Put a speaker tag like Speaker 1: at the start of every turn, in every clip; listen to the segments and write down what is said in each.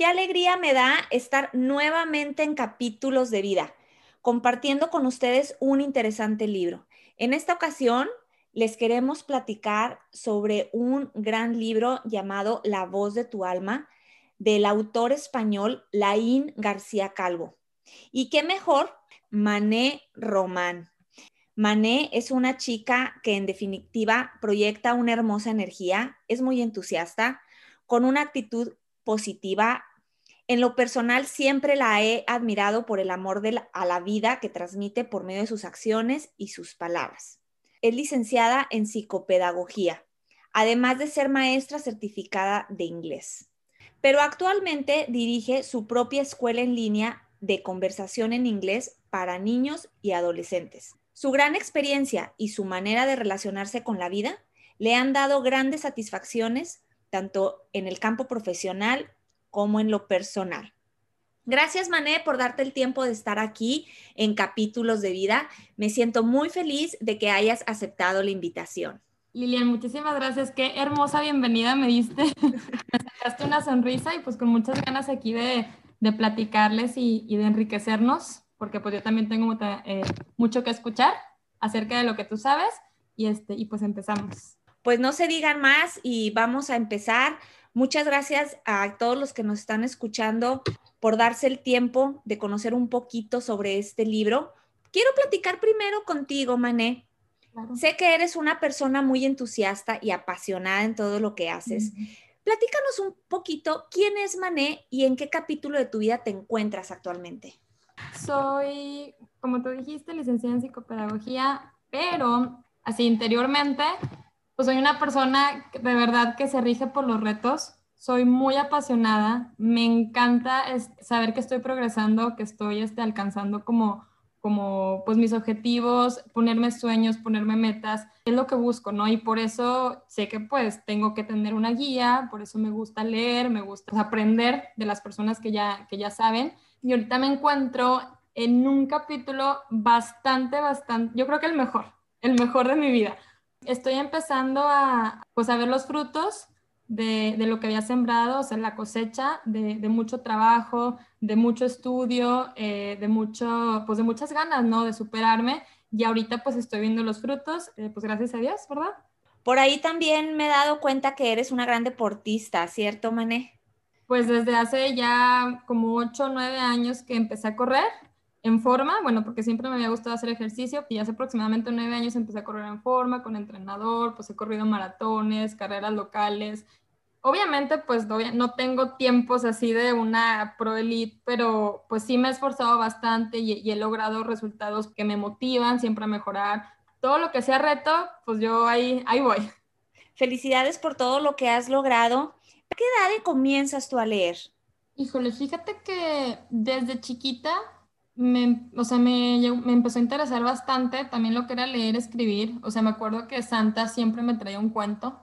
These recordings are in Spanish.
Speaker 1: Qué alegría me da estar nuevamente en capítulos de vida, compartiendo con ustedes un interesante libro. En esta ocasión les queremos platicar sobre un gran libro llamado La voz de tu alma del autor español Laín García Calvo. Y qué mejor, Mané Román. Mané es una chica que en definitiva proyecta una hermosa energía, es muy entusiasta, con una actitud positiva. En lo personal siempre la he admirado por el amor a la vida que transmite por medio de sus acciones y sus palabras. Es licenciada en psicopedagogía, además de ser maestra certificada de inglés pero actualmente dirige su propia escuela en línea de conversación en inglés para niños y adolescentes. Su gran experiencia y su manera de relacionarse con la vida le han dado grandes satisfacciones tanto en el campo profesional como en lo personal. Gracias, Mané, por darte el tiempo de estar aquí en Capítulos de Vida. Me siento muy feliz de que hayas aceptado la invitación.
Speaker 2: Lilian, muchísimas gracias. Qué hermosa bienvenida me diste. me sacaste una sonrisa y pues con muchas ganas aquí de, de platicarles y, y, de enriquecernos, porque pues yo también tengo eh, mucho que escuchar acerca de lo que tú sabes y, este, y pues empezamos.
Speaker 1: Pues no se digan más y vamos a empezar. Muchas gracias a todos los que nos están escuchando por darse el tiempo de conocer un poquito sobre este libro. Quiero platicar primero contigo, Mané, Sé que eres una persona muy entusiasta y apasionada en todo lo que haces. Platícanos un poquito quién es Mané y en qué capítulo de tu vida te encuentras actualmente.
Speaker 2: Soy, como tú dijiste, licenciada en psicopedagogía, pero así interiormente, pues soy una persona de verdad que se rige por los retos. Soy muy apasionada, me encanta saber que estoy progresando, que estoy este, alcanzando como como pues mis objetivos, ponerme sueños, ponerme metas, es lo que busco, ¿no? Y por eso sé que pues tengo que tener una guía, por eso me gusta leer, me gusta aprender de las personas que ya, que ya saben. Y ahorita me encuentro en un capítulo bastante, bastante, yo creo que el mejor, el mejor de mi vida. Estoy empezando a pues a ver los frutos de, de, lo que había sembrado, o sea, la cosecha de, de mucho trabajo, de mucho estudio, eh, de, mucho, pues de muchas ganas, ¿no? De superarme. Y ahorita pues estoy viendo los frutos, eh, pues gracias a Dios, ¿verdad?
Speaker 1: Por ahí también me he dado cuenta que eres una gran deportista, ¿cierto, Mané?
Speaker 2: Pues desde hace ya como 8 o 9 años que empecé a correr en forma, bueno, porque siempre me había gustado hacer ejercicio y hace aproximadamente 9 años empecé a correr en forma, con entrenador, pues he corrido maratones, carreras locales, obviamente pues no tengo tiempos así de una pro elite, pero pues sí me he esforzado bastante y, he logrado resultados que me motivan siempre a mejorar. Todo lo que sea reto, pues yo ahí, ahí voy.
Speaker 1: Felicidades por todo lo que has logrado. ¿A qué edad comienzas tú a leer?
Speaker 2: Híjole, fíjate que desde chiquita me, o sea, me, me, empezó a interesar bastante también lo que era leer, escribir. O sea, me acuerdo que Santa siempre me traía un cuento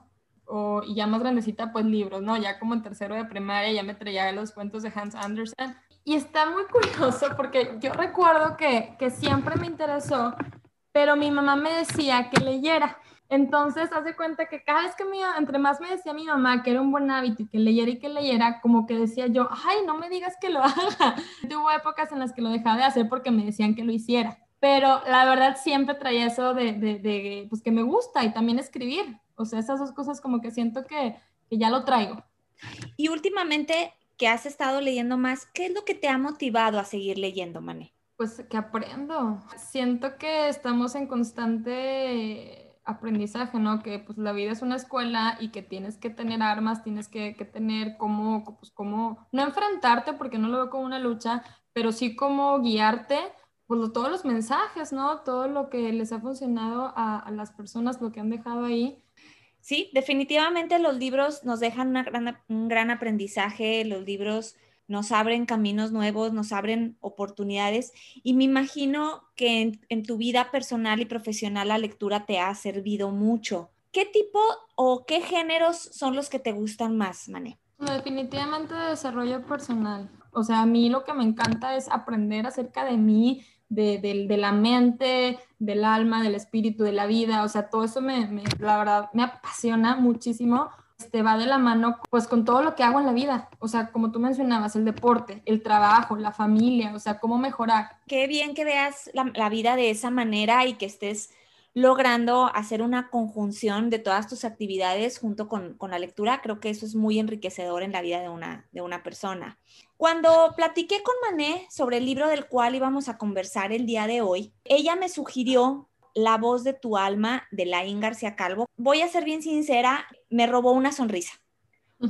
Speaker 2: o, y ya más grandecita, pues libros, ¿no? Ya como en tercero de primaria ya me traía los cuentos de Hans Andersen. Y está muy curioso porque yo recuerdo que, que siempre me interesó, pero mi mamá me decía que leyera. Entonces, hace cuenta que cada vez que me, entre más me decía mi mamá que era un buen hábito y que leyera y que leyera, como que decía yo, ay, no me digas que lo haga. Tuvo épocas en las que lo dejaba de hacer porque me decían que lo hiciera. Pero la verdad siempre traía eso de, de, de pues que me gusta y también escribir. O sea, esas dos cosas como que siento que, ya lo traigo.
Speaker 1: Y últimamente que has estado leyendo más, ¿qué es lo que te ha motivado a seguir leyendo, Mané?
Speaker 2: Pues que aprendo. Siento que estamos en constante aprendizaje, ¿no? Que pues la vida es una escuela y que tienes que tener armas, tienes que, tener cómo, pues cómo, no enfrentarte porque no lo veo como una lucha, pero sí como guiarte, pues todos los mensajes, ¿no? Todo lo que les ha funcionado a, a las personas, lo que han dejado ahí
Speaker 1: Sí, definitivamente los libros nos dejan un gran aprendizaje, los libros nos abren caminos nuevos, nos abren oportunidades y me imagino que en, tu vida personal y profesional la lectura te ha servido mucho. ¿Qué tipo o qué géneros son los que te gustan más, Mané?
Speaker 2: Definitivamente de desarrollo personal. O sea, a mí lo que me encanta es aprender acerca de mí, de, la mente, del alma, del espíritu, de la vida. O sea, todo eso me, la verdad, me apasiona muchísimo. Este, va de la mano pues con todo lo que hago en la vida. O sea, como tú mencionabas, el deporte, el trabajo, la familia, o sea, cómo mejorar.
Speaker 1: Qué bien que veas la, la vida de esa manera y que estés logrando hacer una conjunción de todas tus actividades junto con, la lectura. Creo que eso es muy enriquecedor en la vida de una, de una persona. Cuando platiqué con Mané sobre el libro del cual íbamos a conversar el día de hoy, ella me sugirió La voz de tu alma de Laín García Calvo. Voy a ser bien sincera, me robó una sonrisa,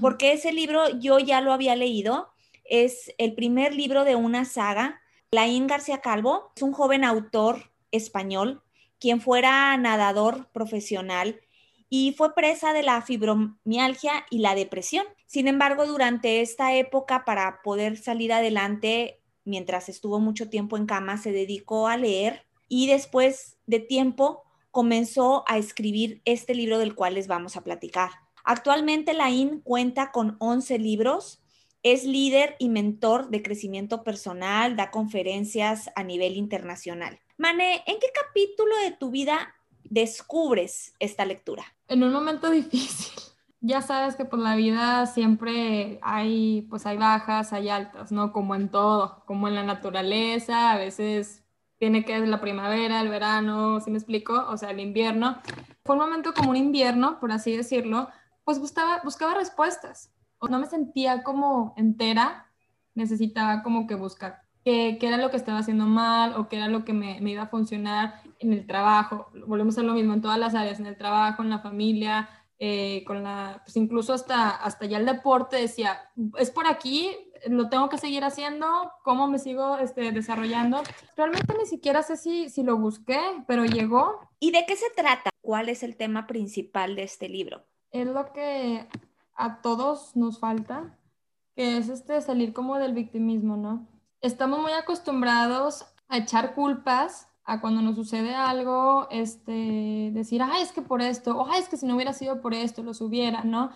Speaker 1: porque ese libro yo ya lo había leído. Es el primer libro de una saga. Laín García Calvo es un joven autor español quien fuera nadador profesional y fue presa de la fibromialgia y la depresión. Sin embargo, durante esta época, para poder salir adelante, mientras estuvo mucho tiempo en cama, se dedicó a leer y después de tiempo comenzó a escribir este libro del cual les vamos a platicar. Actualmente Laín cuenta con 11 libros, es líder y mentor de crecimiento personal, da conferencias a nivel internacional. Mane, ¿en qué capítulo de tu vida descubres esta lectura?
Speaker 2: En un momento difícil. Ya sabes que por la vida siempre hay, pues hay bajas, hay altas, ¿no? Como en todo, como en la naturaleza, a veces tiene que ser la primavera, el verano, ¿sí me explico? O sea, el invierno. Fue un momento como un invierno, por así decirlo, pues buscaba, buscaba respuestas. No me sentía como entera, necesitaba como que buscar qué, era lo que estaba haciendo mal o qué era lo que me, iba a funcionar en el trabajo. Volvemos a lo mismo en todas las áreas, en el trabajo, en la familia, eh, con la, pues incluso hasta, hasta ya el deporte decía, es por aquí, lo tengo que seguir haciendo, cómo me sigo este, desarrollando. Realmente ni siquiera sé si, si lo busqué, pero llegó.
Speaker 1: ¿Y de qué se trata? ¿Cuál es el tema principal de este libro?
Speaker 2: Es lo que a todos nos falta, que es este salir como del victimismo, ¿no? estamos muy acostumbrados a echar culpas a cuando nos sucede algo, este, decir, ay, es que por esto, o ay, es que si no hubiera sido por esto, los hubiera, ¿no?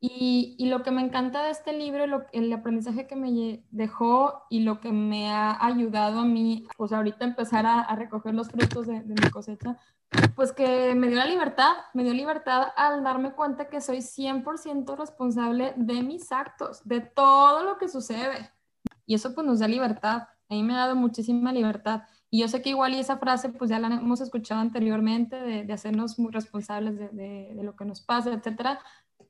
Speaker 2: Y, y lo que me encanta de este libro, lo, el aprendizaje que me dejó y lo que me ha ayudado a mí, pues ahorita empezar a, a recoger los frutos de, de mi cosecha, pues que me dio la libertad, me dio libertad al darme cuenta que soy 100% responsable de mis actos, de todo lo que sucede. Y eso pues nos da libertad. A mí me ha dado muchísima libertad. Y yo sé que igual y esa frase pues ya la hemos escuchado anteriormente de, hacernos muy responsables de, de, lo que nos pasa, etcétera.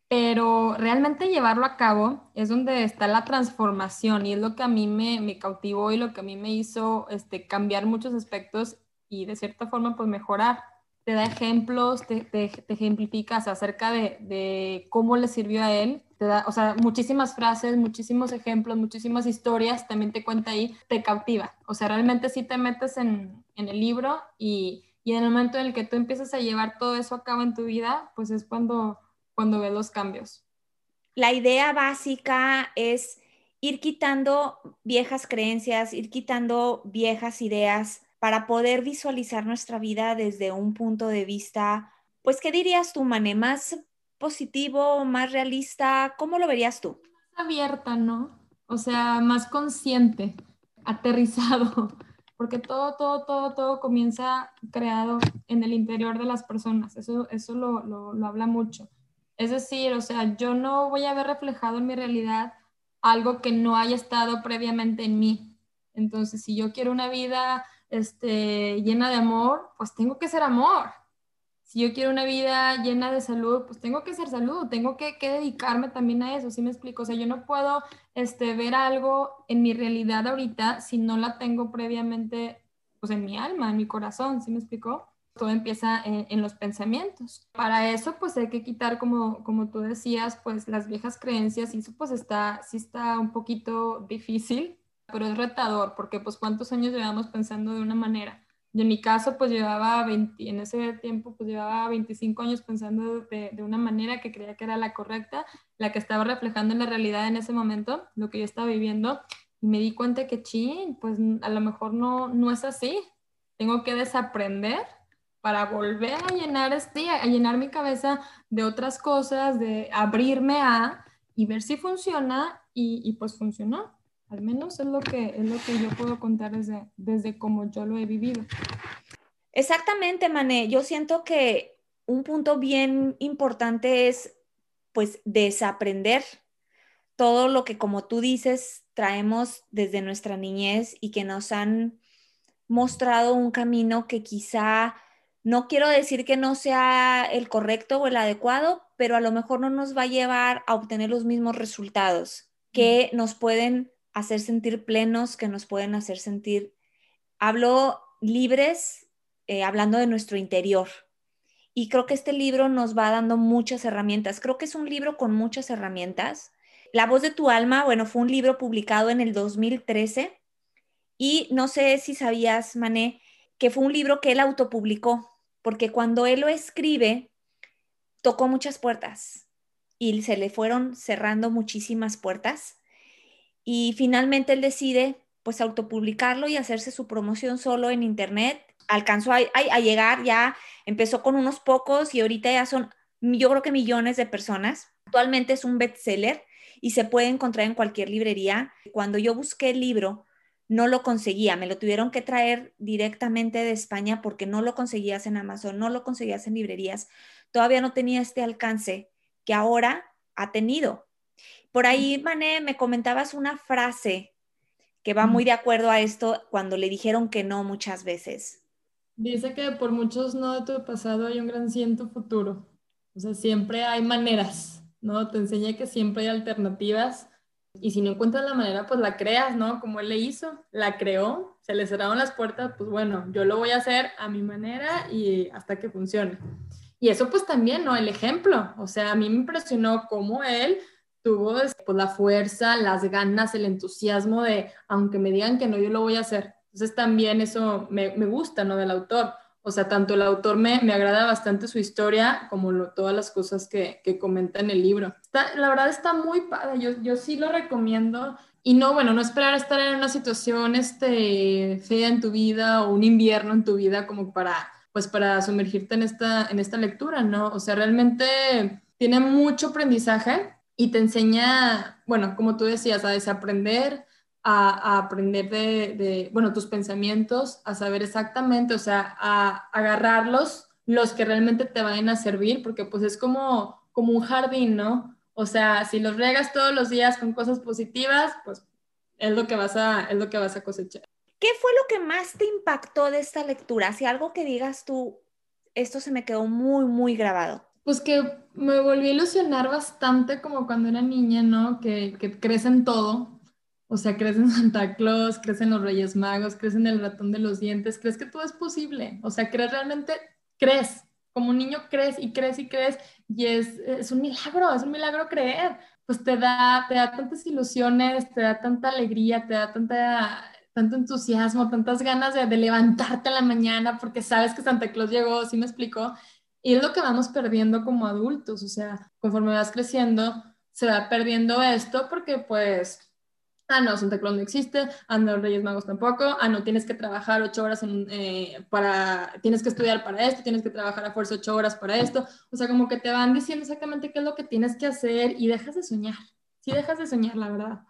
Speaker 2: Pero realmente llevarlo a cabo es donde está la transformación y es lo que a mí me, me cautivó y lo que a mí me hizo este, cambiar muchos aspectos y de cierta forma pues mejorar te da ejemplos, te, te, ejemplificas acerca de, de, cómo le sirvió a él, te o sea, muchísimas frases, muchísimos ejemplos, muchísimas historias, también te cuenta ahí, te cautiva. O sea, realmente sí te metes en, en el libro y, y, en el momento en el que tú empiezas a llevar todo eso a cabo en tu vida, pues es cuando, cuando ves los cambios.
Speaker 1: La idea básica es ir quitando viejas creencias, ir quitando viejas ideas, para poder visualizar nuestra vida desde un punto de vista, pues, ¿qué dirías tú, Mané? ¿Más positivo, más realista? ¿Cómo lo verías tú?
Speaker 2: Abierta, ¿no? O sea, más consciente, aterrizado, porque todo, todo, todo, todo comienza creado en el interior de las personas. Eso, eso lo, lo, lo habla mucho. Es decir, o sea, yo no voy a ver reflejado en mi realidad algo que no haya estado previamente en mí. Entonces, si yo quiero una vida este, llena de amor, pues tengo que ser amor. Si yo quiero una vida llena de salud, pues tengo que ser salud, tengo que, dedicarme también a eso, ¿sí me explico? O sea, yo no puedo este, ver algo en mi realidad ahorita si no la tengo previamente, pues en mi alma, en mi corazón, ¿sí me explico? Todo empieza en, los pensamientos. Para eso, pues hay que quitar, como, como tú decías, pues las viejas creencias y eso pues está, sí está un poquito difícil, pero es retador porque pues cuántos años llevamos pensando de una manera. Y en mi caso, pues llevaba 20, en ese tiempo, pues llevaba 25 años pensando de, de, una manera que creía que era la correcta, la que estaba reflejando en la realidad en ese momento, lo que yo estaba viviendo. Y me di cuenta que, ching, pues a lo mejor no, no es así. Tengo que desaprender para volver a llenar, este, a llenar mi cabeza de otras cosas, de abrirme a y ver si funciona y, y pues funcionó. Al menos es lo que, es lo que yo puedo contar desde, desde cómo yo lo he vivido.
Speaker 1: Exactamente, Mané. Yo siento que un punto bien importante es pues desaprender todo lo que, como tú dices, traemos desde nuestra niñez y que nos han mostrado un camino que quizá, no quiero decir que no sea el correcto o el adecuado, pero a lo mejor no nos va a llevar a obtener los mismos resultados que nos pueden hacer sentir plenos, que nos pueden hacer sentir, hablo libres, eh, hablando de nuestro interior. Y creo que este libro nos va dando muchas herramientas. Creo que es un libro con muchas herramientas. La voz de tu alma, bueno, fue un libro publicado en el 2013 y no sé si sabías, Mané, que fue un libro que él autopublicó, porque cuando él lo escribe, tocó muchas puertas y se le fueron cerrando muchísimas puertas y finalmente él decide pues autopublicarlo y hacerse su promoción solo en internet. Alcanzó a, llegar, ya empezó con unos pocos y ahorita ya son, yo creo que millones de personas. Actualmente es un bestseller y se puede encontrar en cualquier librería. Cuando yo busqué el libro, no lo conseguía, me lo tuvieron que traer directamente de España porque no lo conseguías en Amazon, no lo conseguías en librerías, todavía no tenía este alcance que ahora ha tenido. Por ahí, Mané, me comentabas una frase que va muy de acuerdo a esto cuando le dijeron que no muchas veces.
Speaker 2: Dice que por muchos no de tu pasado hay un gran ciento futuro. O sea, siempre hay maneras, ¿no? Te enseña que siempre hay alternativas y si no encuentras la manera, pues la creas, ¿no? Como él le hizo, la creó, se le cerraron las puertas, pues bueno, yo lo voy a hacer a mi manera y hasta que funcione. Y eso pues también, ¿no? El ejemplo, o sea, a mí me impresionó cómo él tuvo pues, la fuerza, las ganas, el entusiasmo de, aunque me digan que no, yo lo voy a hacer. Entonces también eso me, gusta, ¿no? Del autor. O sea, tanto el autor me, me agrada bastante su historia como todas las cosas que, que, comenta en el libro. Está, la verdad está muy padre, yo, yo sí lo recomiendo. Y no, bueno, no esperar estar en una situación este, fea en tu vida o un invierno en tu vida como para, pues para sumergirte en esta, en esta lectura, ¿no? O sea, realmente tiene mucho aprendizaje y te enseña, bueno, como tú decías, a desaprender, a, aprender de, bueno, tus pensamientos, a saber exactamente, o sea, a, agarrarlos, los que realmente te vayan a servir, porque pues es como, como un jardín, ¿no? O sea, si los regas todos los días con cosas positivas, pues es lo que vas a, es lo que vas a cosechar.
Speaker 1: ¿Qué fue lo que más te impactó de esta lectura? Si algo que digas tú, esto se me quedó muy, muy grabado
Speaker 2: pues que me volví a ilusionar bastante como cuando era niña, ¿no? Que, que crecen todo. O sea, crecen Santa Claus, crecen los Reyes Magos, crecen el ratón de los dientes, crees que todo es posible. O sea, crees realmente, crees. Como un niño crees y crees y crees y es, es un milagro, es un milagro creer. Pues te da, te da tantas ilusiones, te da tanta alegría, te da tanta tanto entusiasmo, tantas ganas de, de, levantarte a la mañana porque sabes que Santa Claus llegó, ¿sí me explicó? Y es lo que vamos perdiendo como adultos, o sea, conforme vas creciendo, se va perdiendo esto porque pues, ah, no, Santa Claus no existe, ah, no, Reyes Magos tampoco, ah, no, tienes que trabajar ocho horas eh, para, tienes que estudiar para esto, tienes que trabajar a fuerza ocho horas para esto, o sea, como que te van diciendo exactamente qué es lo que tienes que hacer y dejas de soñar, sí dejas de soñar, la verdad.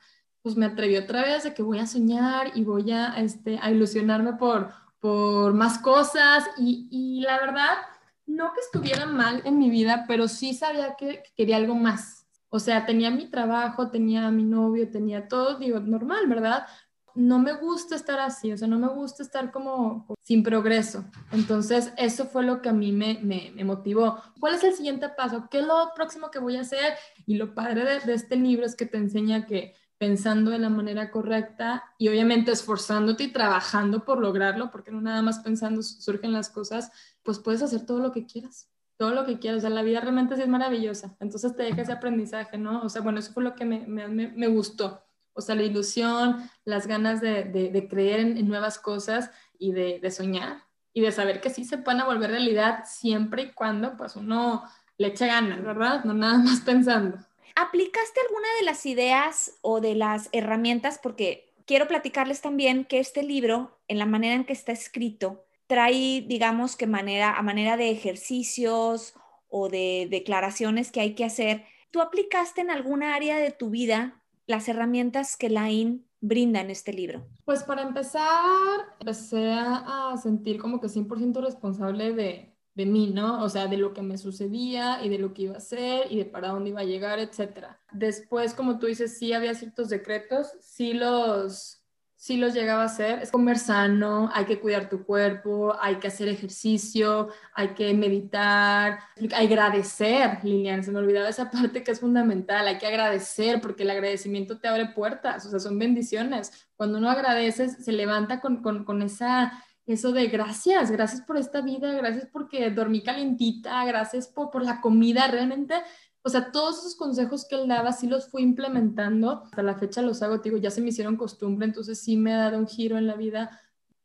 Speaker 2: Pues me atreví otra vez de que voy a soñar y voy a, este, a ilusionarme por, por más cosas y, y la verdad no que estuviera mal en mi vida, pero sí sabía que, quería algo más. O sea, tenía mi trabajo, tenía a mi novio, tenía todo, digo, normal, ¿verdad? No me gusta estar así, o sea, no me gusta estar como sin progreso. Entonces, eso fue lo que a mí me, me, motivó. ¿Cuál es el siguiente paso? ¿Qué es lo próximo que voy a hacer? Y lo padre de, de este libro es que te enseña que pensando de la manera correcta y obviamente esforzándote y trabajando por lograrlo, porque no nada más pensando surgen las cosas, pues puedes hacer todo lo que quieras, todo lo que quieras. O sea, la vida realmente sí es maravillosa. Entonces te deja ese aprendizaje, ¿no? O sea, bueno, eso fue lo que me, me, me gustó. O sea, la ilusión, las ganas de, de, creer en, nuevas cosas y de, de, soñar. y de saber que sí se pueden volver realidad siempre y cuando pues uno le eche ganas, ¿verdad? No nada más pensando.
Speaker 1: ¿Aplicaste alguna de las ideas o de las herramientas? Porque quiero platicarles también que este libro, en la manera en que está escrito, trae, digamos que manera, a manera de ejercicios o de declaraciones que hay que hacer. ¿Tú aplicaste en alguna área de tu vida las herramientas que Lain brinda en este libro?
Speaker 2: Pues para empezar, empecé a sentir como que 100% responsable de, de mí, ¿no? O sea, de lo que me sucedía y de lo que iba a hacer y de para dónde iba a llegar, etcétera. Después, como tú dices, sí había ciertos decretos, sí los, sí los llegaba a hacer. Es comer sano, hay que cuidar tu cuerpo, hay que hacer ejercicio, hay que meditar, hay que agradecer, Lilian, se me olvidaba esa parte que es fundamental, hay que agradecer porque el agradecimiento te abre puertas, o sea, son bendiciones. Cuando uno agradece, se levanta con, con, con esa eso de gracias, gracias por esta vida, gracias porque dormí calentita, gracias por, por la comida, realmente, o sea, todos esos consejos que él daba sí los fui implementando, hasta la fecha los hago, digo, ya se me hicieron costumbre, entonces sí me ha dado un giro en la vida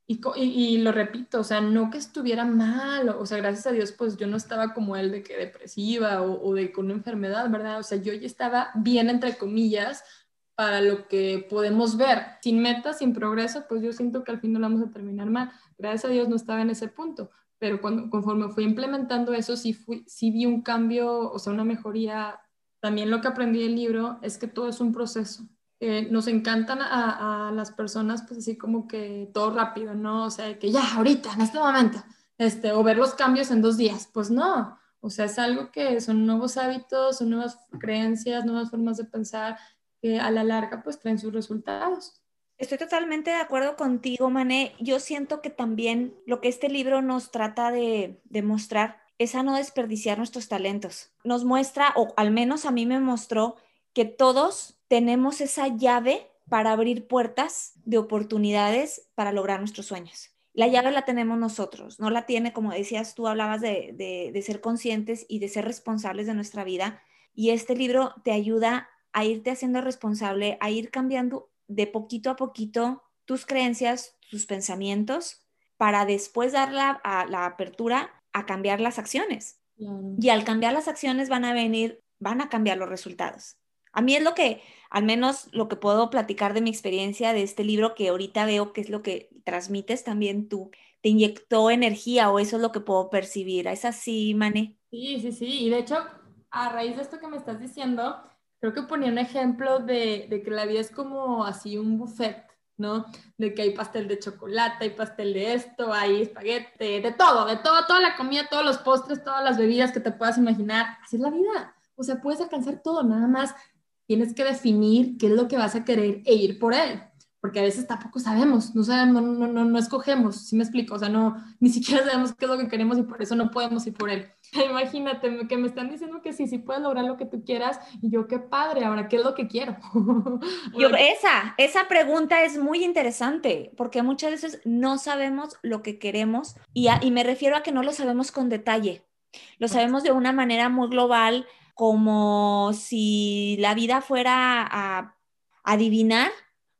Speaker 2: y, y, lo repito, o sea, no que estuviera mal, o, sea, gracias a Dios, pues yo no estaba como él de que depresiva o, o de con una enfermedad, ¿verdad? O sea, yo ya estaba bien, entre comillas, para lo que podemos ver. Sin metas, sin progreso, pues yo siento que al fin no vamos a terminar mal. Gracias a Dios no estaba en ese punto, pero cuando, conforme fui implementando eso, sí, fui, sí vi un cambio, o sea, una mejoría. También lo que aprendí del libro es que todo es un proceso. nos encantan a, a, las personas, pues así como que todo rápido, ¿no? O sea, que ya, ahorita, en este momento, este, o ver los cambios en dos días. Pues no, o sea, es algo que son nuevos hábitos, son nuevas creencias, nuevas formas de pensar que a la larga pues traen sus resultados.
Speaker 1: Estoy totalmente de acuerdo contigo, Mané. Yo siento que también lo que este libro nos trata de demostrar es a no desperdiciar nuestros talentos. Nos muestra, o al menos a mí me mostró, que todos tenemos esa llave para abrir puertas de oportunidades para lograr nuestros sueños. La llave la tenemos nosotros, no la tiene, como decías tú, hablabas de, de, de ser conscientes y de ser responsables de nuestra vida. Y este libro te ayuda a irte haciendo responsable, a ir cambiando de poquito a poquito tus creencias, tus pensamientos, para después dar la, la apertura a cambiar las acciones. Y al cambiar las acciones van a venir, van a cambiar los resultados. A mí es lo que, al menos lo que puedo platicar de mi experiencia de este libro, que ahorita veo que es lo que transmites también tú. ¿Te inyectó energía o eso es lo que puedo percibir? ¿Es así, Mane?
Speaker 2: Sí, sí, sí. Y de hecho, a raíz de esto que me estás diciendo, creo que ponía un ejemplo de, de, que la vida es como así un buffet, ¿no? De que hay pastel de chocolate, hay pastel de esto, hay espaguete, de todo, de todo, toda la comida, todos los postres, todas las bebidas que te puedas imaginar. Así es la vida. O sea, puedes alcanzar todo, nada más tienes que definir qué es lo que vas a querer e ir por él porque a veces tampoco sabemos, no sabemos, no, no, no, escogemos, ¿sí me explico? O sea, no, ni siquiera sabemos qué es lo que queremos y por eso no podemos ir por él. Imagínate que me están diciendo que sí, sí puedes lograr lo que tú quieras y yo qué padre, ahora, ¿qué es lo que quiero?
Speaker 1: yo, esa, esa pregunta es muy interesante porque muchas veces no sabemos lo que queremos y, y me refiero a que no lo sabemos con detalle, lo sabemos de una manera muy global como si la vida fuera a adivinar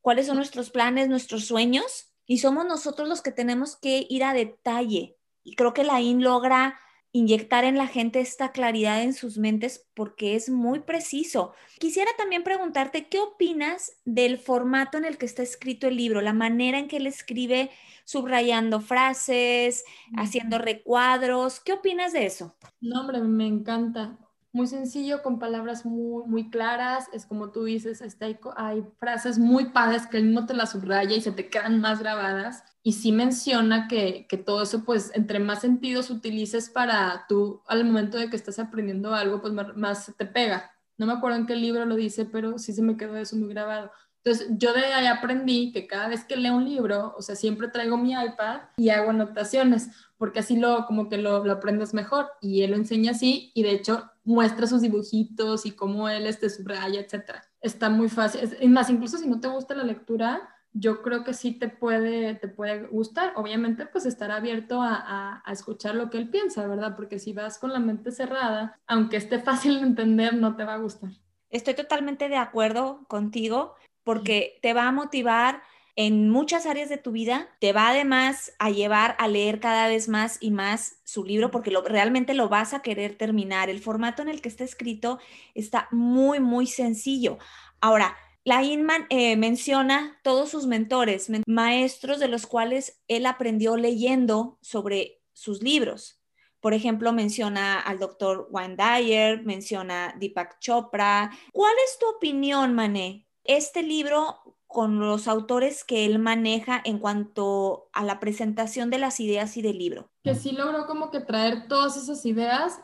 Speaker 1: cuáles son nuestros planes, nuestros sueños, y somos nosotros los que tenemos que ir a detalle. Y creo que la IN logra inyectar en la gente esta claridad en sus mentes porque es muy preciso. Quisiera también preguntarte, ¿qué opinas del formato en el que está escrito el libro, la manera en que él escribe subrayando frases, haciendo recuadros? ¿Qué opinas de eso?
Speaker 2: No, hombre, me encanta muy sencillo, con palabras muy, muy claras. Es como tú dices, está, hay frases muy padres que él mismo te las subraya y se te quedan más grabadas. Y sí menciona que, que todo eso, pues, entre más sentidos utilices para tú, al momento de que estás aprendiendo algo, pues más te pega. No me acuerdo en qué libro lo dice, pero sí se me quedó eso muy grabado. Entonces, yo de ahí aprendí que cada vez que leo un libro, o sea, siempre traigo mi iPad y hago anotaciones, porque así lo, como que lo, lo aprendes mejor. Y él lo enseña así, y de hecho, muestra sus dibujitos y cómo él este subraya, etcétera. Está muy fácil. Es, más, incluso si no te gusta la lectura, yo creo que sí te puede, te puede gustar. Obviamente, pues estar abierto a, a, escuchar lo que él piensa, ¿verdad? Porque si vas con la mente cerrada, aunque esté fácil de entender, no te va a gustar.
Speaker 1: Estoy totalmente de acuerdo contigo porque te va a motivar en muchas áreas de tu vida, te va además a llevar a leer cada vez más y más su libro porque lo, realmente lo vas a querer terminar. El formato en el que está escrito está muy, muy sencillo. Ahora, la Inman eh, menciona todos sus mentores, maestros de los cuales él aprendió leyendo sobre sus libros. Por ejemplo, menciona al doctor Wayne Dyer, menciona Deepak Chopra. ¿Cuál es tu opinión, Mané? Este libro con los autores que él maneja en cuanto a la presentación de las ideas y del libro.
Speaker 2: Que sí logró como que traer todas esas ideas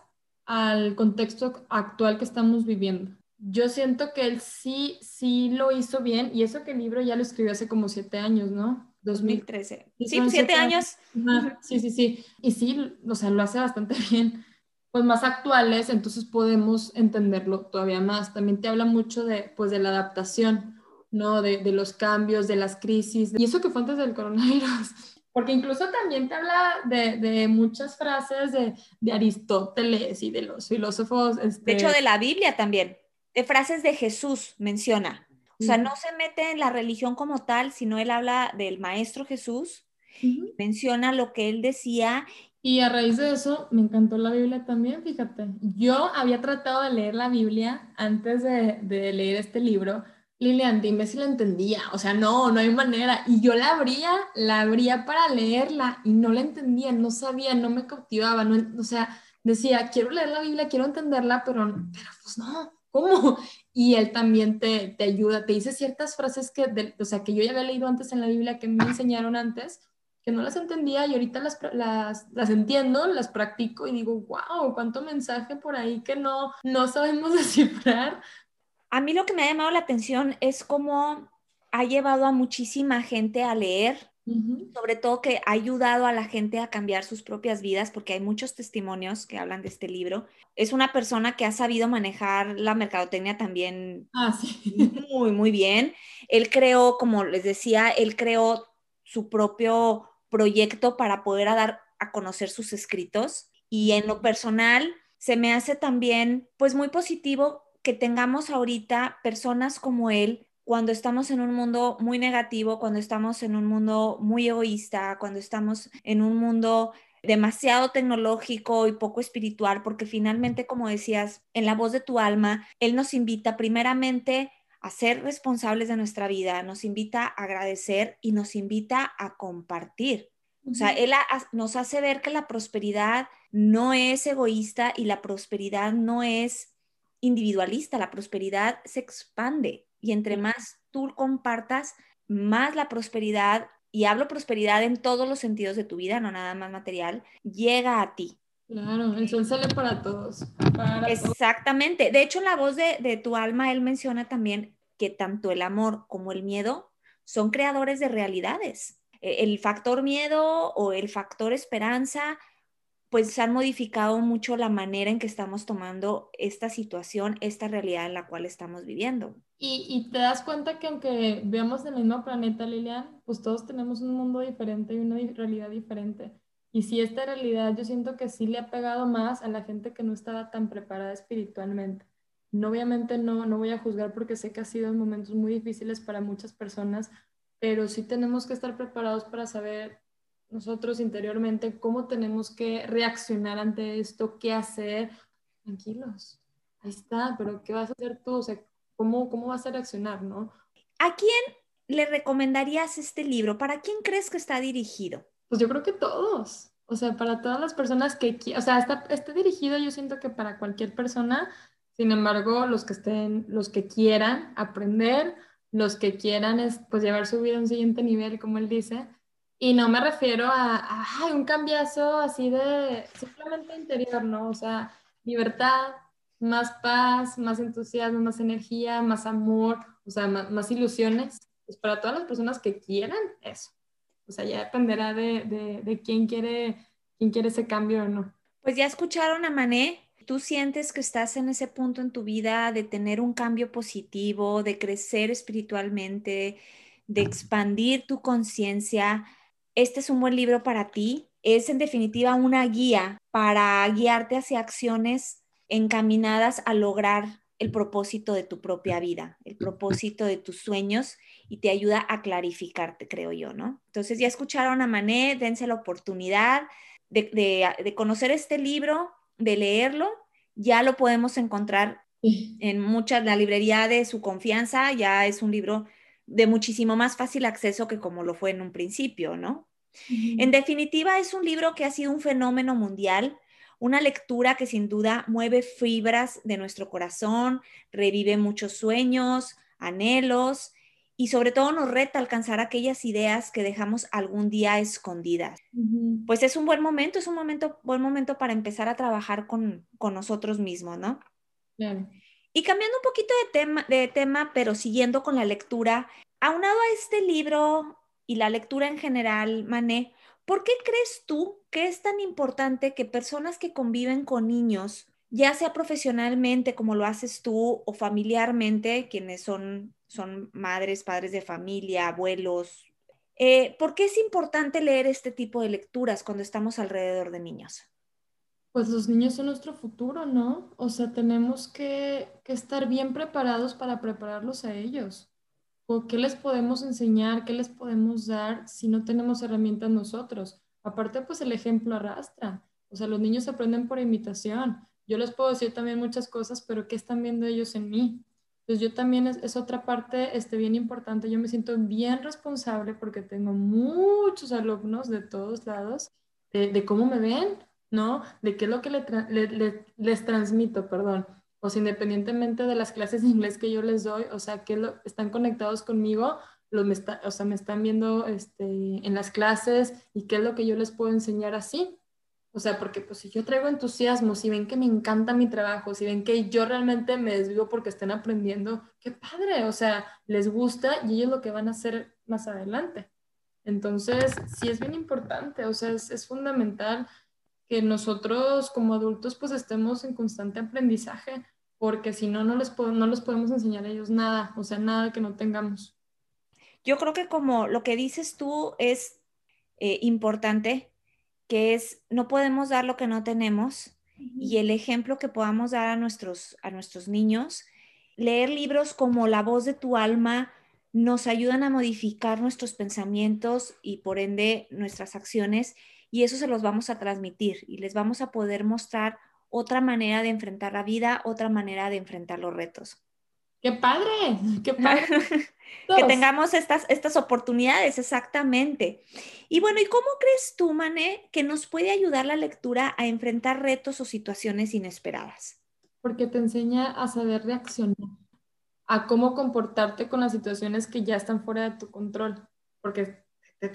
Speaker 2: al contexto actual que estamos viviendo. Yo siento que él sí, sí lo hizo bien y eso que el libro ya lo escribió hace como siete años, ¿no?
Speaker 1: 2013. Sí, siete, años.
Speaker 2: Sí, sí, sí. Y sí, o sea, lo hace bastante bien. Pues más actuales, entonces podemos entenderlo todavía más. También te habla mucho de, pues, de la adaptación ¿no? De, de, los cambios, de las crisis, y eso que fue antes del coronavirus. Porque incluso también te habla de, de muchas frases de, de, Aristóteles y de los filósofos. Este...
Speaker 1: De hecho, de la Biblia también, de frases de Jesús menciona. O sea, no se mete en la religión como tal, sino él habla del Maestro Jesús, menciona lo que él decía.
Speaker 2: Y a raíz de eso, me encantó la Biblia también, fíjate. Yo había tratado de leer la Biblia antes de, de leer este libro, Lilian, dime si la entendía. O sea, no, no hay manera. Y yo la abría, la abría para leerla y no la entendía, no sabía, no me cautivaba. No, o sea, decía, quiero leer la Biblia, quiero entenderla, pero, pero pues no, ¿cómo? Y él también te, te ayuda, te dice ciertas frases que, o sea, que yo ya había leído antes en la Biblia, que me enseñaron antes, que no las entendía y ahorita las, las, las, entiendo, las practico y digo, wow, cuánto mensaje por ahí que no, no sabemos descifrar,
Speaker 1: a mí lo que me ha llamado la atención es cómo ha llevado a muchísima gente a leer, sobre todo que ha ayudado a la gente a cambiar sus propias vidas, porque hay muchos testimonios que hablan de este libro. Es una persona que ha sabido manejar la mercadotecnia también
Speaker 2: ah,
Speaker 1: muy, muy bien. Él creó, como les decía, él creó su propio proyecto para poder dar a conocer sus escritos y en lo personal se me hace también pues muy positivo que tengamos ahorita personas como él cuando estamos en un mundo muy negativo, cuando estamos en un mundo muy egoísta, cuando estamos en un mundo demasiado tecnológico y poco espiritual, porque finalmente, como decías, en la voz de tu alma, Él nos invita primeramente a ser responsables de nuestra vida, nos invita a agradecer y nos invita a compartir. O sea, Él nos hace ver que la prosperidad no es egoísta y la prosperidad no es individualista, la prosperidad se expande y entre más tú compartas, más la prosperidad, y hablo prosperidad en todos los sentidos de tu vida, no nada más material, llega a ti.
Speaker 2: Claro, el sol sale para todos.
Speaker 1: Exactamente. De hecho, en la voz de, de tu alma, él menciona también que tanto el amor como el miedo son creadores de realidades. E, el factor miedo o el factor esperanza pues han modificado mucho la manera en que estamos tomando esta situación, esta realidad en la cual estamos viviendo.
Speaker 2: Y, y, te das cuenta que aunque veamos el mismo planeta, Lilian, pues todos tenemos un mundo diferente y una realidad diferente. Y si esta realidad yo siento que sí le ha pegado más a la gente que no estaba tan preparada espiritualmente. No, obviamente no, no voy a juzgar porque sé que ha sido momentos muy difíciles para muchas personas, pero sí tenemos que estar preparados para saber nosotros interiormente, cómo tenemos que reaccionar ante esto, qué hacer. Tranquilos, ahí está, pero ¿qué vas a hacer tú? O sea, ¿cómo, cómo vas a reaccionar, no?
Speaker 1: ¿A quién le recomendarías este libro? ¿Para quién crees que está dirigido?
Speaker 2: Pues yo creo que todos. O sea, para todas las personas que, o sea, está, está dirigido yo siento que para cualquier persona, sin embargo, los que estén, los que quieran aprender, los que quieran pues llevar su vida a un siguiente nivel, como él dice, y no me refiero a, un cambiazo así de simplemente interior, ¿no? O sea, libertad, más paz, más entusiasmo, más energía, más amor, o sea, más, ilusiones. Pues para todas las personas que quieran eso. O sea, ya dependerá de, de, quién, quiere, quién quiere ese cambio o no.
Speaker 1: Pues ya escucharon a Mané. ¿Tú sientes que estás en ese punto en tu vida de tener un cambio positivo, de crecer espiritualmente, de expandir tu conciencia? Este es un buen libro para ti. Es en definitiva una guía para guiarte hacia acciones encaminadas a lograr el propósito de tu propia vida, el propósito de tus sueños y te ayuda a clarificarte, creo yo, ¿no? Entonces ya escucharon a Mané, dense la oportunidad de, conocer este libro, de leerlo, ya lo podemos encontrar en muchas, la librería de su confianza, ya es un libro de muchísimo más fácil acceso que como lo fue en un principio, ¿no? En definitiva, es un libro que ha sido un fenómeno mundial, una lectura que sin duda mueve fibras de nuestro corazón, revive muchos sueños, anhelos y sobre todo nos reta alcanzar aquellas ideas que dejamos algún día escondidas. Pues es un buen momento, es un momento, buen momento para empezar a trabajar con, nosotros mismos, ¿no? Y cambiando un poquito de tema, de tema, pero siguiendo con la lectura, aunado a este libro y la lectura en general, Mané, ¿por qué crees tú que es tan importante que personas que conviven con niños, ya sea profesionalmente como lo haces tú o familiarmente, quienes son son madres, padres de familia, abuelos. Eh, ¿Por qué es importante leer este tipo de lecturas cuando estamos alrededor de niños?
Speaker 2: Pues los niños son nuestro futuro, ¿no? O sea, tenemos que, estar bien preparados para prepararlos a ellos. ¿O ¿Qué les podemos enseñar? ¿Qué les podemos dar si no tenemos herramientas nosotros? Aparte, pues el ejemplo arrastra. O sea, los niños aprenden por imitación. Yo les puedo decir también muchas cosas, pero ¿qué están viendo ellos en mí? Entonces yo también es, otra parte este, bien importante, yo me siento bien responsable porque tengo muchos alumnos de todos lados, de, cómo me ven, ¿no? De qué es lo que les transmito, perdón. O sea, independientemente de las clases de inglés que yo les doy, o sea, que lo, están conectados conmigo, los me o sea, me están viendo este, en las clases y qué es lo que yo les puedo enseñar así. O sea, porque pues si yo traigo entusiasmo, si ven que me encanta mi trabajo, si ven que yo realmente me desvivo porque estén aprendiendo, qué padre, o sea, les gusta y ellos lo que van a hacer más adelante. Entonces, sí es bien importante, o sea, es, fundamental que nosotros como adultos pues estemos en constante aprendizaje, porque si no, no les, no les podemos enseñar a ellos nada, o sea, nada que no tengamos.
Speaker 1: Yo creo que como lo que dices tú es eh, importante, que es no podemos dar lo que no tenemos y el ejemplo que podamos dar a nuestros, a nuestros niños. Leer libros como La voz de tu alma nos ayudan a modificar nuestros pensamientos y por ende nuestras acciones y eso se los vamos a transmitir y les vamos a poder mostrar otra manera de enfrentar la vida, otra manera de enfrentar los retos.
Speaker 2: ¡Qué padre! ¡Qué padre!
Speaker 1: que tengamos estas, estas oportunidades, exactamente. Y bueno, ¿y cómo crees tú, Mané, que nos puede ayudar la lectura a enfrentar retos o situaciones inesperadas?
Speaker 2: Porque te enseña a saber reaccionar, a cómo comportarte con las situaciones que ya están fuera de tu control, porque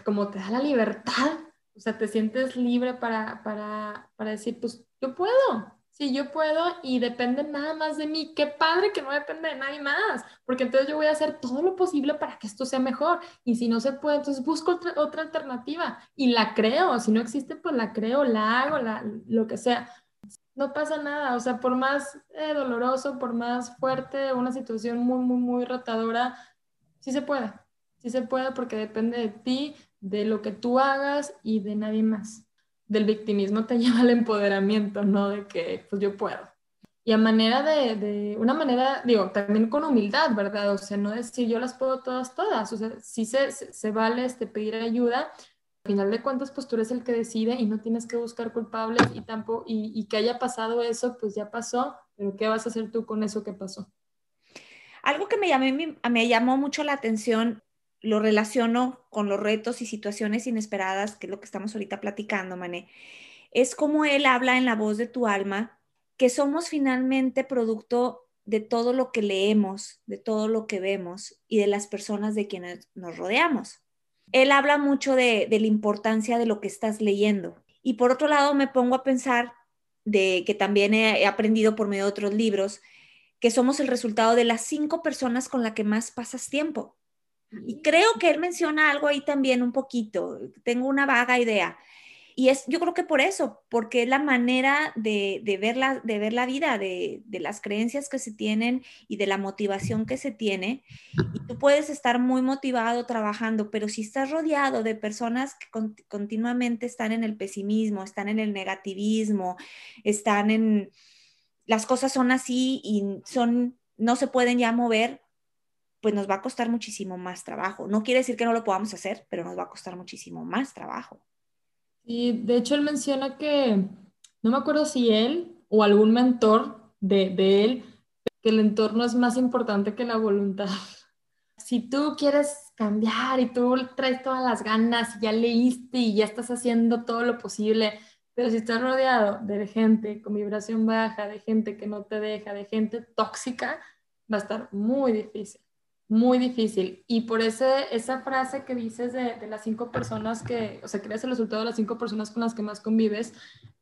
Speaker 2: como te da la libertad, o sea, te sientes libre para, para, para decir, pues yo puedo, Sí, yo puedo y depende nada más de mí. Qué padre que no depende de nadie más, porque entonces yo voy a hacer todo lo posible para que esto sea mejor. Y si no se puede, entonces busco otra, otra alternativa y la creo. Si no existe, pues la creo, la hago, la, lo que sea. No pasa nada, o sea, por más eh, doloroso, por más fuerte, una situación muy, muy, muy rotadora, sí se puede. Sí se puede porque depende de ti, de lo que tú hagas y de nadie más del victimismo te lleva al empoderamiento, ¿no? De que pues yo puedo. Y a manera de, de, una manera, digo, también con humildad, ¿verdad? O sea, no decir yo las puedo todas, todas. O sea, sí se, se, vale este, pedir ayuda. Al final de cuentas, pues tú eres el que decide y no tienes que buscar culpables y tampoco, y, y que haya pasado eso, pues ya pasó, pero ¿qué vas a hacer tú con eso que pasó?
Speaker 1: Algo que me, llamé, me llamó mucho la atención lo relaciono con los retos y situaciones inesperadas, que es lo que estamos ahorita platicando, Mané, es como él habla en la voz de tu alma, que somos finalmente producto de todo lo que leemos, de todo lo que vemos y de las personas de quienes nos rodeamos. Él habla mucho de, de la importancia de lo que estás leyendo. Y por otro lado, me pongo a pensar de que también he, aprendido por medio de otros libros, que somos el resultado de las cinco personas con las que más pasas tiempo. Y creo que él menciona algo ahí también un poquito, tengo una vaga idea. Y es, yo creo que por eso, porque es la manera de, de, ver, la, de ver la vida, de, de, las creencias que se tienen y de la motivación que se tiene. Y tú puedes estar muy motivado trabajando, pero si estás rodeado de personas que continuamente están en el pesimismo, están en el negativismo, están en las cosas son así y son, no se pueden ya mover, pues nos va a costar muchísimo más trabajo. No quiere decir que no lo podamos hacer, pero nos va a costar muchísimo más trabajo.
Speaker 2: Y de hecho él menciona que, no me acuerdo si él o algún mentor de, de él, que el entorno es más importante que la voluntad. Si tú quieres cambiar y tú traes todas las ganas, y ya leíste y ya estás haciendo todo lo posible, pero si estás rodeado de gente con vibración baja, de gente que no te deja, de gente tóxica, va a estar muy difícil muy difícil. Y por ese, esa frase que dices de, de, las cinco personas que, o sea, que eres el resultado de las cinco personas con las que más convives,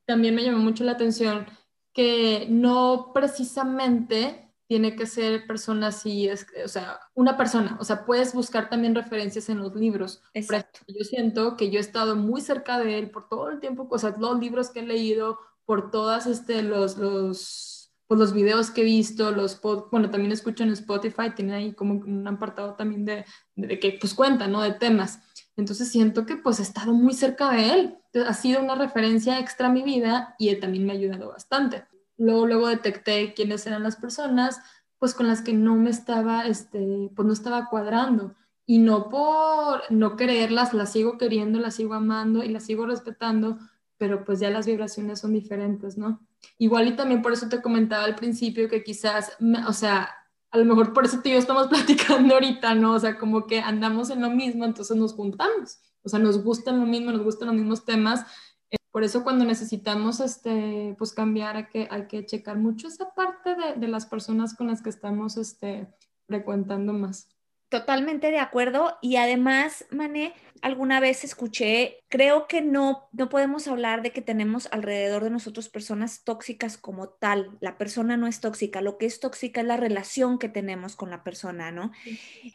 Speaker 2: también me llamó mucho la atención que no precisamente tiene que ser personas así, es, o sea, una persona, o sea, puedes buscar también referencias en los libros.
Speaker 1: Exacto.
Speaker 2: Yo siento que yo he estado muy cerca de él por todo el tiempo, o sea, los libros que he leído, por todas este, los, los pues los videos que he visto, los bueno, también escucho en Spotify, tiene ahí como un apartado también de, de, que pues cuenta, ¿no? De temas. Entonces siento que pues he estado muy cerca de él. ha sido una referencia extra a mi vida y él también me ha ayudado bastante. Luego, luego detecté quiénes eran las personas, pues con las que no me estaba, este, pues no estaba cuadrando. Y no por no quererlas, las sigo queriendo, las sigo amando y las sigo respetando, pero pues ya las vibraciones son diferentes, ¿no? Igual y también por eso te comentaba al principio que quizás, o sea, a lo mejor por eso tú y yo estamos platicando ahorita, ¿no? O sea, como que andamos en lo mismo, entonces nos juntamos. O sea, nos gustan lo mismo, nos gustan los mismos temas. Eh, por eso cuando necesitamos, este, pues cambiar, hay que, hay que checar mucho esa parte de, de las personas con las que estamos, este, frecuentando más.
Speaker 1: Totalmente de acuerdo. Y además, Mané, alguna vez escuché, creo que no, no podemos hablar de que tenemos alrededor de nosotros personas tóxicas como tal. La persona no es tóxica, lo que es tóxica es la relación que tenemos con la persona, ¿no?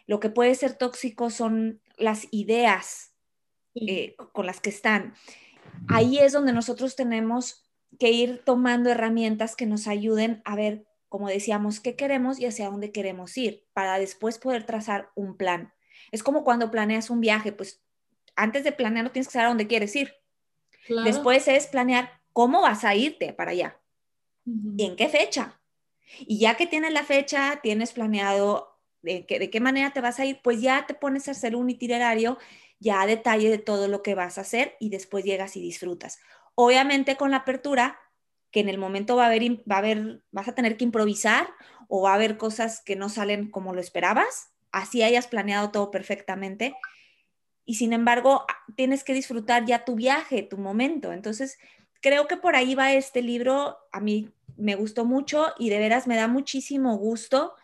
Speaker 1: Lo que puede ser tóxico son las ideas eh, con las que están. Ahí es donde nosotros tenemos que ir tomando herramientas que nos ayuden a ver como decíamos, qué queremos y hacia dónde queremos ir, para después poder trazar un plan. Es como cuando planeas un viaje, pues antes de planear no tienes que saber a dónde quieres ir. Después es planear cómo vas a irte para allá y en qué fecha. Y ya que tienes la fecha, tienes planeado de, de qué manera te vas a ir, pues ya te pones a hacer un itinerario ya a detalle de todo lo que vas a hacer y después llegas y disfrutas. Obviamente con la apertura que en el momento va a haber, va a haber, vas a tener que improvisar o va a haber cosas que no salen como lo esperabas, así hayas planeado todo perfectamente. Y sin embargo, tienes que disfrutar ya tu viaje, tu momento. Entonces, creo que por ahí va este libro. A mí me gustó mucho y de veras me da muchísimo gusto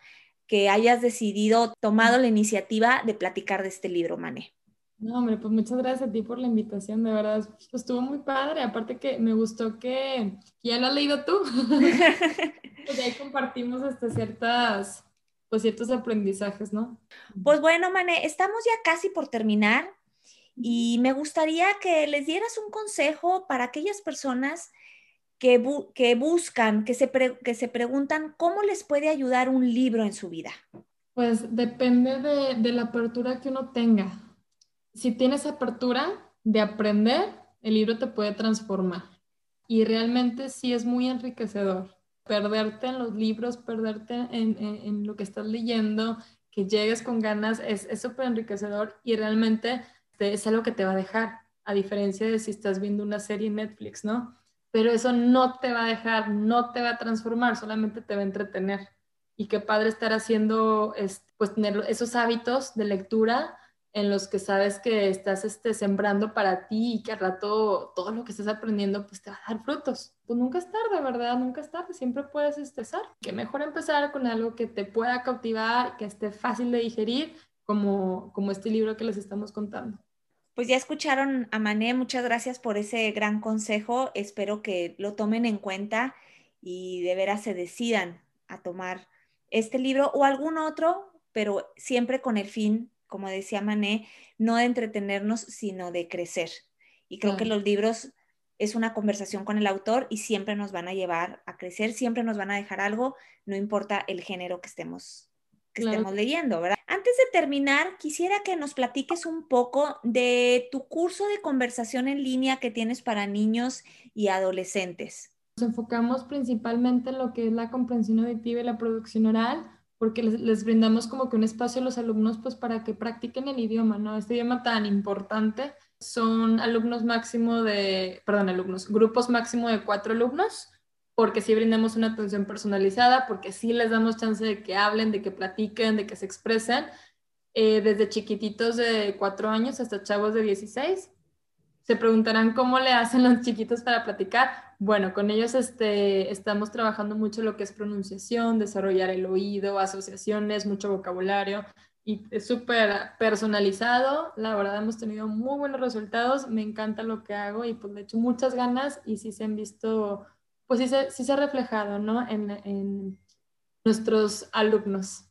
Speaker 1: que hayas decidido, tomado la iniciativa de platicar de este libro, Mané.
Speaker 2: No, hombre, pues muchas gracias a ti por la invitación, de verdad, pues estuvo muy padre, aparte que me gustó que, ya lo has leído tú, pues ahí compartimos hasta ciertas, pues ciertos aprendizajes, ¿no?
Speaker 1: Pues bueno, Mané, estamos ya casi por terminar y me gustaría que les dieras un consejo para aquellas personas que, que buscan, que se, que se preguntan cómo les puede ayudar un libro en su vida.
Speaker 2: Pues depende de, de la apertura que uno tenga si tienes apertura de aprender, el libro te puede transformar. Y realmente sí es muy enriquecedor. Perderte en los libros, perderte en, lo que estás leyendo, que llegues con ganas, es súper enriquecedor y realmente es algo que te va a dejar, a diferencia de si estás viendo una serie en Netflix, ¿no? Pero eso no te va a dejar, no te va a transformar, solamente te va a entretener. Y qué padre estar haciendo, pues tener esos hábitos de lectura en los que sabes que estás este, sembrando para ti y que al rato todo lo que estás aprendiendo pues te va a dar frutos. Pues nunca es tarde, ¿verdad? Nunca es tarde, siempre puedes estresar. Que mejor empezar con algo que te pueda cautivar, que esté fácil de digerir, como, como este libro que les estamos contando.
Speaker 1: Pues ya escucharon a Mané, muchas gracias por ese gran consejo. Espero que lo tomen en cuenta y de veras se decidan a tomar este libro o algún otro, pero siempre con el fin como decía Mané, no de entretenernos, sino de crecer. Y creo que los libros es una conversación con el autor y siempre nos van a llevar a crecer, siempre nos van a dejar algo, no importa el género que estemos que estemos leyendo, ¿verdad? Antes de terminar, quisiera que nos platiques un poco de tu curso de conversación en línea que tienes para niños y adolescentes.
Speaker 2: Nos enfocamos principalmente en lo que es la comprensión auditiva y la producción oral, porque les, brindamos como que un espacio a los alumnos pues para que practiquen el idioma, ¿no? Este idioma tan importante. Son alumnos máximo de, perdón, alumnos, grupos máximo de cuatro alumnos, porque sí brindamos una atención personalizada, porque sí les damos chance de que hablen, de que platiquen, de que se expresen, eh, desde chiquititos de cuatro años hasta chavos de 16 se preguntarán cómo le hacen los chiquitos para platicar. Bueno, con ellos este, estamos trabajando mucho lo que es pronunciación, desarrollar el oído, asociaciones, mucho vocabulario y es súper personalizado. La verdad hemos tenido muy buenos resultados, me encanta lo que hago y pues le hecho muchas ganas y sí se han visto, pues sí se, sí se ha reflejado, ¿no? En, en nuestros alumnos.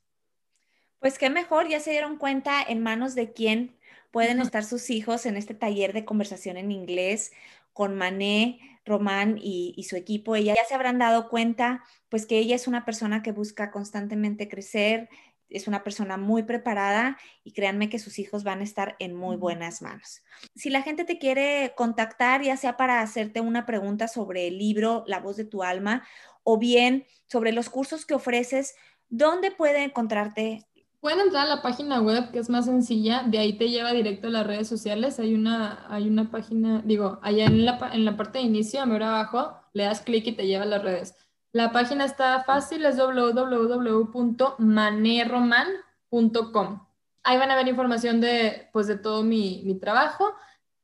Speaker 1: Pues qué mejor, ya se dieron cuenta en manos de quién pueden estar sus hijos en este taller de conversación en inglés con Mané, Román y, su equipo. Ella ya se habrán dado cuenta, pues que ella es una persona que busca constantemente crecer, es una persona muy preparada y créanme que sus hijos van a estar en muy buenas manos. Si la gente te quiere contactar, ya sea para hacerte una pregunta sobre el libro La voz de tu alma o bien sobre los cursos que ofreces, ¿dónde puede encontrarte
Speaker 2: Pueden entrar a la página web que es más sencilla, de ahí te lleva directo a las redes sociales. Hay una, hay una página, digo, allá en la, en la parte de inicio, a mí abajo, le das clic y te lleva a las redes. La página está fácil, es www.manerroman.com. Ahí van a ver información de, pues, de todo mi, mi trabajo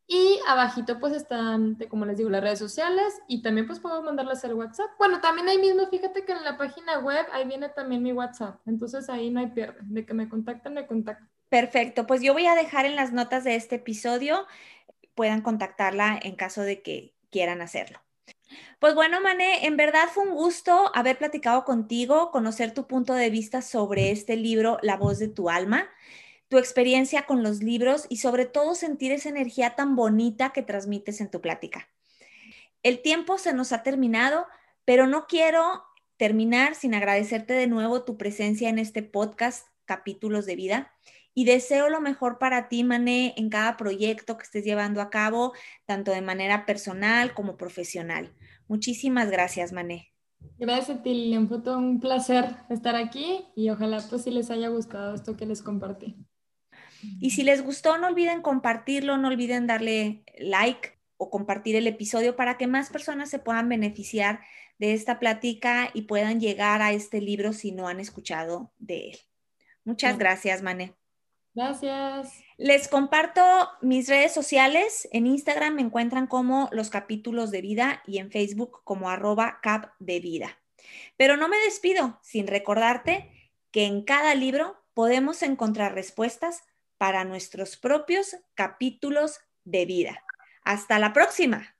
Speaker 2: y abajito pues están, como les digo, las redes sociales y también pues puedo mandarles el WhatsApp. Bueno, también ahí mismo, fíjate que en la página web ahí viene también mi WhatsApp. Entonces ahí no hay pierde. De que me contacten, me contactan.
Speaker 1: Perfecto, pues yo voy a dejar en las notas de este episodio, puedan contactarla en caso de que quieran hacerlo. Pues bueno, Mané, en verdad fue un gusto haber platicado contigo, conocer tu punto de vista sobre este libro, La voz de tu alma tu experiencia con los libros y sobre todo sentir esa energía tan bonita que transmites en tu plática. El tiempo se nos ha terminado, pero no quiero terminar sin agradecerte de nuevo tu presencia en este podcast Capítulos de Vida y deseo lo mejor para ti, Mané, en cada proyecto que estés llevando a cabo, tanto de manera personal como profesional. Muchísimas gracias, Mané.
Speaker 2: Gracias a ti, Lilian. Fue un placer estar aquí y ojalá pues si les haya gustado esto que les compartí.
Speaker 1: Y si les gustó, no olviden compartirlo, no olviden darle like o compartir el episodio para que más personas se puedan beneficiar de esta plática y puedan llegar a este libro si no han escuchado de él. Muchas gracias, Mané.
Speaker 2: Gracias.
Speaker 1: Les comparto mis redes sociales. En Instagram me encuentran como los capítulos de vida y en Facebook como arroba cap de vida. Pero no me despido sin recordarte que en cada libro podemos encontrar respuestas para nuestros propios capítulos de vida. Hasta la próxima.